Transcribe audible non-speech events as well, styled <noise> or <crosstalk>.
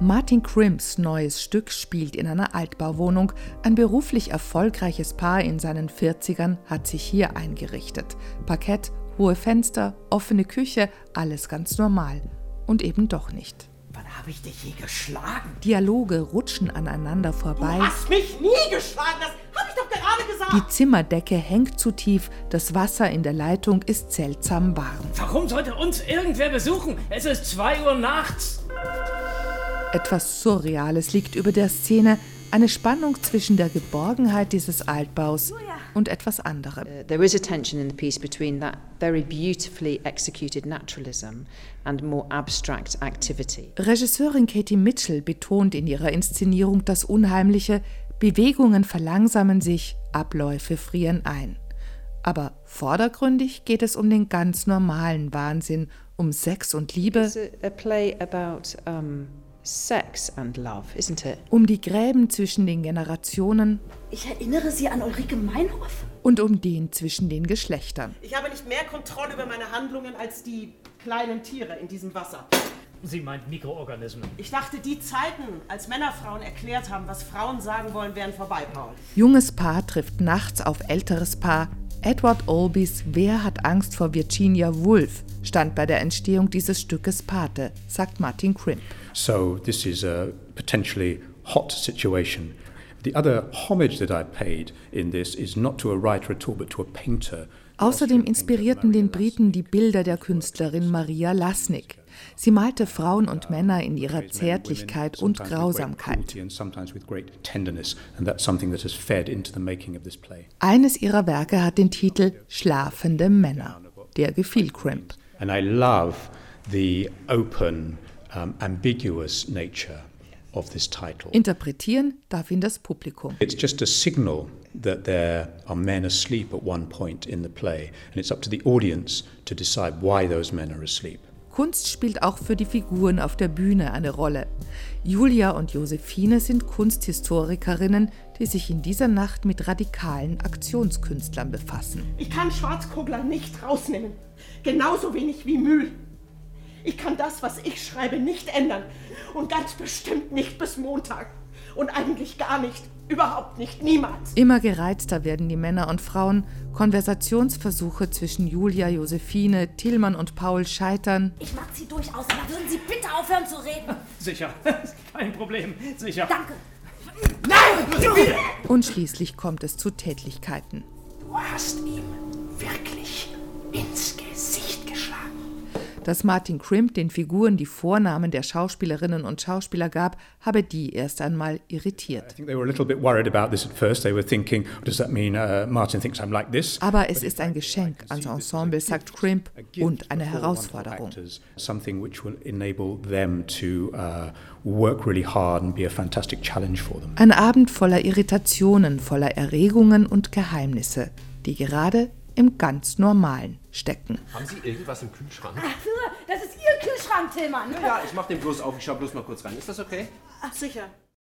Martin Crimps neues Stück spielt in einer Altbauwohnung. Ein beruflich erfolgreiches Paar in seinen 40ern hat sich hier eingerichtet. Parkett, hohe Fenster, offene Küche, alles ganz normal. Und eben doch nicht. Wann habe ich dich je geschlagen? Dialoge rutschen aneinander vorbei. Du hast mich nie geschlagen, das habe ich doch gerade gesagt. Die Zimmerdecke hängt zu tief, das Wasser in der Leitung ist seltsam warm. Warum sollte uns irgendwer besuchen? Es ist 2 Uhr nachts. Etwas Surreales liegt über der Szene, eine Spannung zwischen der Geborgenheit dieses Altbaus und etwas anderem. Uh, there is a tension in the piece between that very beautifully executed naturalism and more abstract activity. Regisseurin Katie Mitchell betont in ihrer Inszenierung das Unheimliche, Bewegungen verlangsamen sich, Abläufe frieren ein. Aber vordergründig geht es um den ganz normalen Wahnsinn, um Sex und Liebe. It's a, a play about um, sex and love, isn't it? um die Gräben zwischen den Generationen Ich erinnere Sie an Ulrike Meinhof. und um den zwischen den Geschlechtern. Ich habe nicht mehr Kontrolle über meine Handlungen als die kleinen Tiere in diesem Wasser. Sie meint Mikroorganismen. Ich dachte, die Zeiten, als Männer Frauen erklärt haben, was Frauen sagen wollen, wären vorbei, Paul. Junges Paar trifft nachts auf älteres Paar. Edward Albys Wer hat Angst vor Virginia Woolf stand bei der Entstehung dieses Stückes Pate, sagt Martin Crimp. So this is a potentially hot situation. The other homage that I paid in this is not to a writer at all, but to a painter. Außerdem inspirierten den Briten die Bilder der Künstlerin Maria Lasnik. Sie malte Frauen und Männer in ihrer Zärtlichkeit und Grausamkeit. cruelty And sometimes with great tenderness, and that's something that has fed into the making of this play. Eines ihrer Werke hat den Titel Schlafende Männer. Der gefiel Crimp. And I love the open, um, ambiguous nature of this title. Interpretieren darf ihn das Publikum. It's just a signal that there are men asleep at one point in the play, and it's up to the audience to decide why those men are asleep. Kunst spielt auch für die Figuren auf der Bühne eine Rolle. Julia und Josephine sind Kunsthistorikerinnen, die sich in dieser Nacht mit radikalen Aktionskünstlern befassen. Ich kann Schwarzkogler nicht rausnehmen. Genauso wenig wie Mühl. Ich kann das, was ich schreibe, nicht ändern. Und ganz bestimmt nicht bis Montag. Und eigentlich gar nicht. Überhaupt nicht. Niemals. Immer gereizter werden die Männer und Frauen. Konversationsversuche zwischen Julia, Josephine, Tillmann und Paul scheitern. Ich mag Sie durchaus, aber würden Sie bitte aufhören zu reden? Sicher. <laughs> Kein Problem. Sicher. Danke. Und schließlich kommt es zu Tätlichkeiten. Du hast ihm Dass Martin Crimp den Figuren die Vornamen der Schauspielerinnen und Schauspieler gab, habe die erst einmal irritiert. thinking, mean uh, like? Aber es ist ein Geschenk ans Ensemble, sagt Crimp, und eine Herausforderung. Something which will enable them to uh, work really hard and be a fantastic challenge for them. Ein Abend voller Irritationen, voller Erregungen und Geheimnisse, die gerade im ganz Normalen stecken. Haben Sie irgendwas im Kühlschrank? Das ist Ihr Kühlschrank, Tillmann. Ja, ich mach den bloß auf. Ich schau bloß mal kurz rein. Ist das okay? Ach, sicher.